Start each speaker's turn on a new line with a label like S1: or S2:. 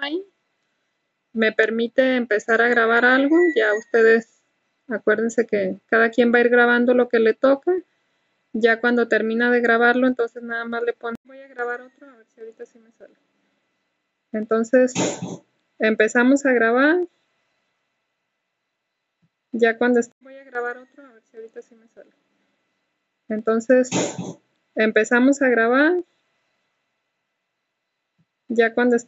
S1: ahí, me permite empezar a grabar algo. Ya ustedes acuérdense que cada quien va a ir grabando lo que le toca. Ya cuando termina de grabarlo, entonces nada más le pongo, voy a grabar otro, a ver si ahorita sí me sale. Entonces, empezamos a grabar. Ya cuando voy a grabar otro, a ver si ahorita sí me sale. Entonces, empezamos a grabar. Ya cuando